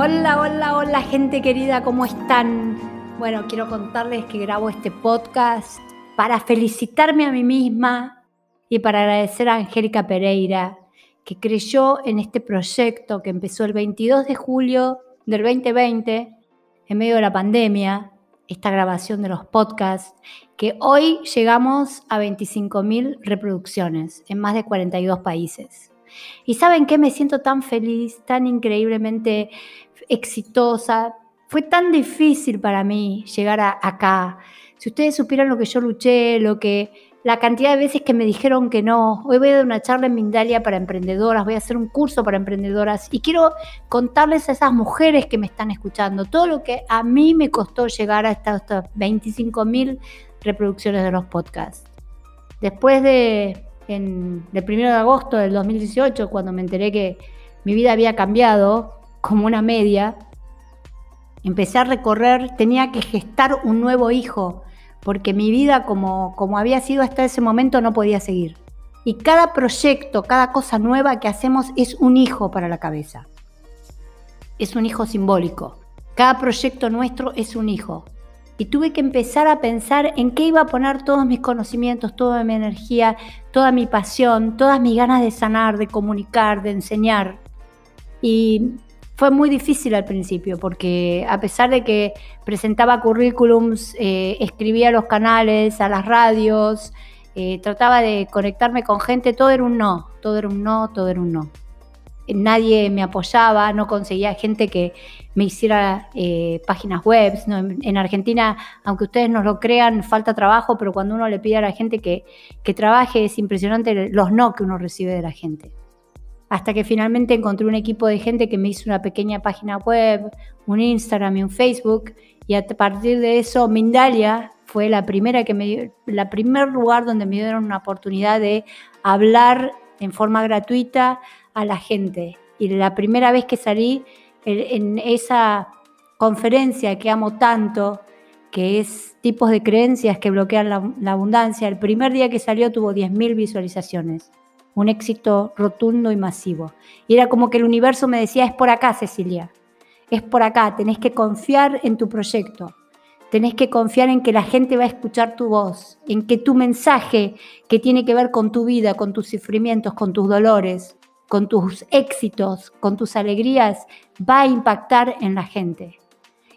Hola, hola, hola gente querida, ¿cómo están? Bueno, quiero contarles que grabo este podcast para felicitarme a mí misma y para agradecer a Angélica Pereira, que creyó en este proyecto que empezó el 22 de julio del 2020, en medio de la pandemia, esta grabación de los podcasts, que hoy llegamos a 25.000 reproducciones en más de 42 países. Y saben qué, me siento tan feliz, tan increíblemente exitosa. Fue tan difícil para mí llegar a acá. Si ustedes supieran lo que yo luché, lo que la cantidad de veces que me dijeron que no. Hoy voy a dar una charla en Mindalia para emprendedoras, voy a hacer un curso para emprendedoras y quiero contarles a esas mujeres que me están escuchando todo lo que a mí me costó llegar a estas, 25 mil reproducciones de los podcasts. Después de, en, del 1 de agosto del 2018, cuando me enteré que mi vida había cambiado como una media, empecé a recorrer, tenía que gestar un nuevo hijo porque mi vida como, como había sido hasta ese momento no podía seguir. Y cada proyecto, cada cosa nueva que hacemos es un hijo para la cabeza. Es un hijo simbólico. Cada proyecto nuestro es un hijo. Y tuve que empezar a pensar en qué iba a poner todos mis conocimientos, toda mi energía, toda mi pasión, todas mis ganas de sanar, de comunicar, de enseñar. Y fue muy difícil al principio porque a pesar de que presentaba currículums, eh, escribía a los canales, a las radios, eh, trataba de conectarme con gente, todo era un no, todo era un no, todo era un no. Nadie me apoyaba, no conseguía gente que me hiciera eh, páginas web. En, Argentina, aunque ustedes no lo crean, falta trabajo, pero cuando uno le pide a la gente que, que trabaje es impresionante los no que uno recibe de la gente hasta que finalmente encontré un equipo de gente que me hizo una pequeña página web, un Instagram y un Facebook, y a partir de eso Mindalia fue la primera que me la primer lugar donde me dieron una oportunidad de hablar en forma gratuita a la gente. Y la primera vez que salí en esa conferencia que amo tanto, que es tipos de creencias que bloquean la, la abundancia, el primer día que salió tuvo 10.000 visualizaciones un éxito rotundo y masivo. Y era como que el universo me decía, es por acá, Cecilia, es por acá, tenés que confiar en tu proyecto, tenés que confiar en que la gente va a escuchar tu voz, en que tu mensaje que tiene que ver con tu vida, con tus sufrimientos, con tus dolores, con tus éxitos, con tus alegrías, va a impactar en la gente.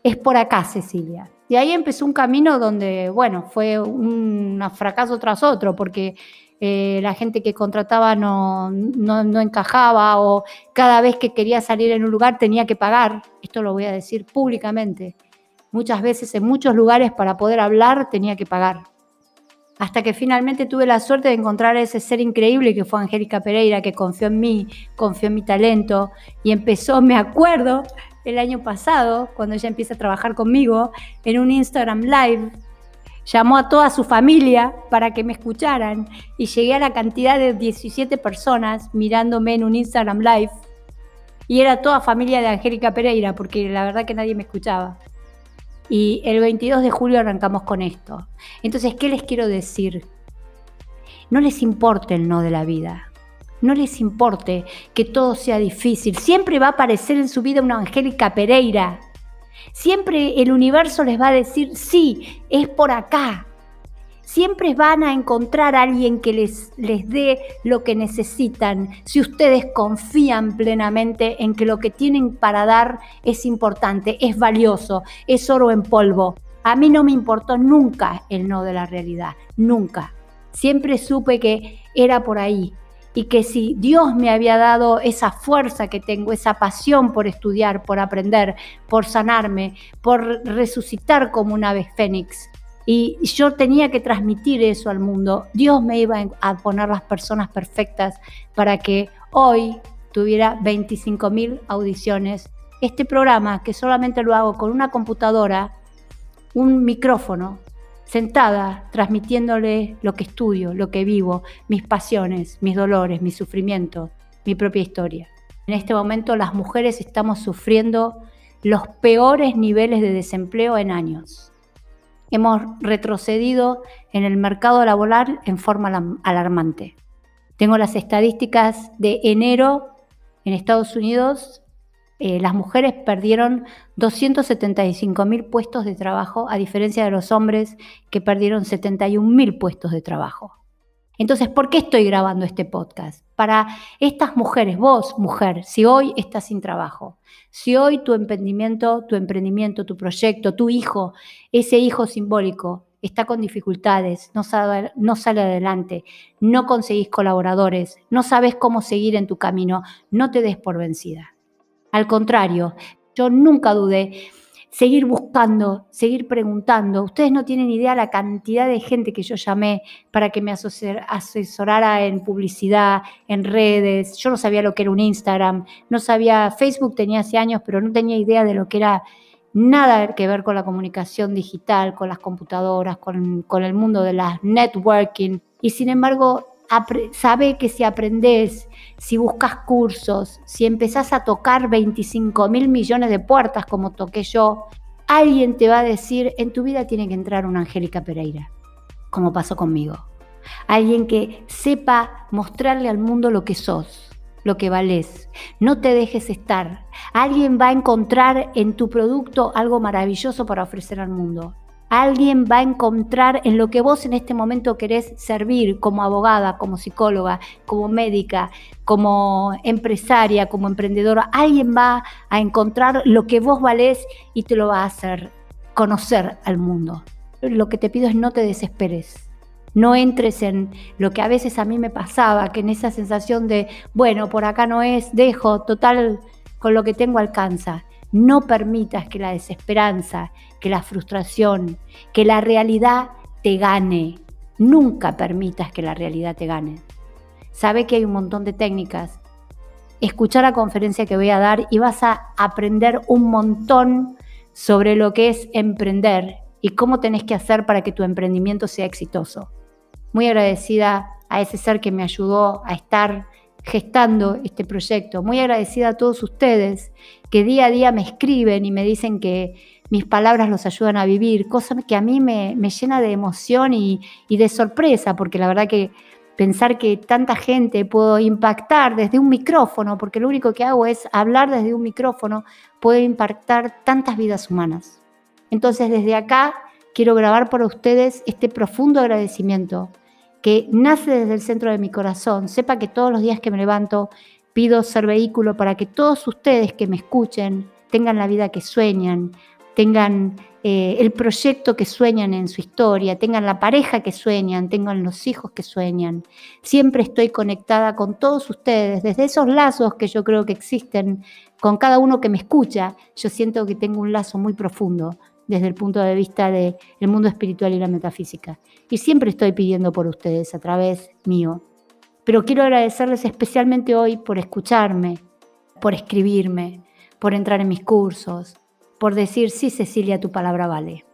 Es por acá, Cecilia. Y ahí empezó un camino donde, bueno, fue un fracaso tras otro, porque eh, la gente que contrataba no, no, encajaba o cada vez que quería salir en un lugar tenía que pagar. Esto lo voy a decir públicamente. Muchas veces en muchos lugares para poder hablar tenía que pagar. Hasta que finalmente tuve la suerte de encontrar a ese ser increíble que fue Angélica Pereira, que confió en mí, confió en mi talento y empezó, me acuerdo, el año pasado, cuando ella empieza a trabajar conmigo, en un Instagram Live llamó a toda su familia para que me escucharan y llegué a la cantidad de 17 personas mirándome en un Instagram Live. Y era toda familia de Angélica Pereira, porque la verdad que nadie me escuchaba. Y el 22 de julio arrancamos con esto. Entonces, ¿qué les quiero decir? No les importe el no de la vida. No les importe que todo sea difícil. Siempre va a aparecer en su vida una Angélica Pereira Siempre el universo les va a decir, sí, es por acá. Siempre van a encontrar a alguien que les, les dé lo que necesitan si ustedes confían plenamente en que lo que tienen para dar es importante, es valioso, es oro en polvo. A mí no me importó nunca el no de la realidad, nunca. Siempre supe que era por ahí, y que si Dios me había dado esa fuerza que tengo, esa pasión por estudiar, por aprender, por sanarme, por resucitar como una ave fénix, y yo tenía que transmitir eso al mundo, Dios me iba a poner las personas perfectas para que hoy tuviera 25 mil audiciones. Este programa, que solamente lo hago con una computadora, un micrófono, sentada transmitiéndole lo que estudio, lo que vivo, mis pasiones, mis dolores, mis sufrimientos, mi propia historia. En este momento las mujeres estamos sufriendo los peores niveles de desempleo en años. Hemos retrocedido en el mercado laboral en forma alarmante. Tengo las estadísticas de enero en Estados Unidos eh, las mujeres perdieron 275 mil puestos de trabajo, a diferencia de los hombres que perdieron 71 mil puestos de trabajo. Entonces, ¿por qué estoy grabando este podcast? Para estas mujeres, vos, mujer, si hoy estás sin trabajo, si hoy tu emprendimiento, tu emprendimiento, tu proyecto, tu hijo, ese hijo simbólico, está con dificultades, no sale, no sale adelante, no conseguís colaboradores, no sabes cómo seguir en tu camino, no te des por vencida. Al contrario, yo nunca dudé seguir buscando, seguir preguntando. Ustedes no tienen idea la cantidad de gente que yo llamé para que me asesorara en publicidad, en redes. Yo no sabía lo que era un Instagram, no sabía, Facebook tenía hace años, pero no tenía idea de lo que era nada que ver con la comunicación digital, con las computadoras, con, con el mundo de las networking. Y sin embargo, sabe que si aprendes, si buscas cursos, si empezás a tocar 25 mil millones de puertas como toqué yo, alguien te va a decir, en tu vida tiene que entrar una Angélica Pereira, como pasó conmigo. Alguien que sepa mostrarle al mundo lo que sos, lo que vales. No te dejes estar. Alguien va a encontrar en tu producto algo maravilloso para ofrecer al mundo alguien va a encontrar en lo que vos en este momento querés servir como abogada, como psicóloga, como médica, como empresaria, como emprendedora. Alguien va a encontrar lo que vos valés y te lo va a hacer conocer al mundo. Lo que te pido es no te desesperes. No entres en lo que a veces a mí me pasaba, que en esa sensación de, bueno, por acá no es, dejo, total, con lo que tengo alcanza. No permitas que la desesperanza, que la frustración, que la realidad te gane. Nunca permitas que la realidad te gane. Sabe que hay un montón de técnicas. Escucha la conferencia que voy a dar y vas a aprender un montón sobre lo que es emprender y cómo tenés que hacer para que tu emprendimiento sea exitoso. Muy agradecida a ese ser que me ayudó a estar gestando este proyecto. Muy agradecida a todos ustedes que día a día me escriben y me dicen que mis palabras los ayudan a vivir, cosa que a mí me, llena de emoción y, y, de sorpresa, porque la verdad que pensar que tanta gente puedo impactar desde un micrófono, porque lo único que hago es hablar desde un micrófono, puedo impactar tantas vidas humanas. Entonces desde acá quiero grabar para ustedes este profundo agradecimiento que nace desde el centro de mi corazón. Sepa que todos los días que me levanto pido ser vehículo para que todos ustedes que me escuchen tengan la vida que sueñan, tengan eh, el proyecto que sueñan en su historia, tengan la pareja que sueñan, tengan los hijos que sueñan. Siempre estoy conectada con todos ustedes, desde esos lazos que yo creo que existen con cada uno que me escucha. Yo siento que tengo un lazo muy profundo desde el punto de vista del mundo espiritual y la metafísica. Y siempre estoy pidiendo por ustedes a través mío. Pero quiero agradecerles especialmente hoy por escucharme, por escribirme, por entrar en mis cursos, por decir, sí, Cecilia, tu palabra vale.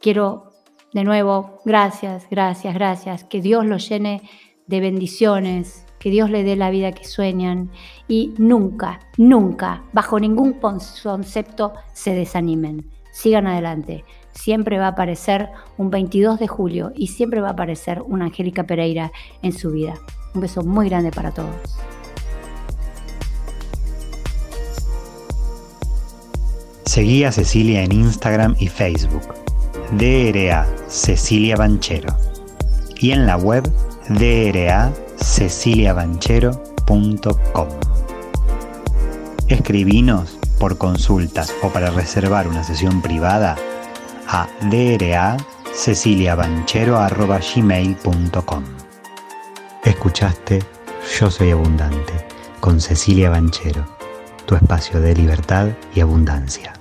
Quiero de nuevo, gracias, gracias, gracias, que Dios los llene de bendiciones, que Dios le dé la vida que sueñan y nunca, nunca, bajo ningún concepto, se desanimen sigan adelante. Siempre va a aparecer un 22 de julio y siempre va a aparecer una Angélica Pereira en su vida. Un beso muy grande para todos. Seguí a Cecilia en Instagram y Facebook. DRA Cecilia Banchero. Y en la web DRA ceciliabanchero.com. Escribinos por consultas o para reservar una sesión privada a draceciliabanchero.gmail.com Escuchaste Yo Soy Abundante con Cecilia Banchero, tu espacio de libertad y abundancia.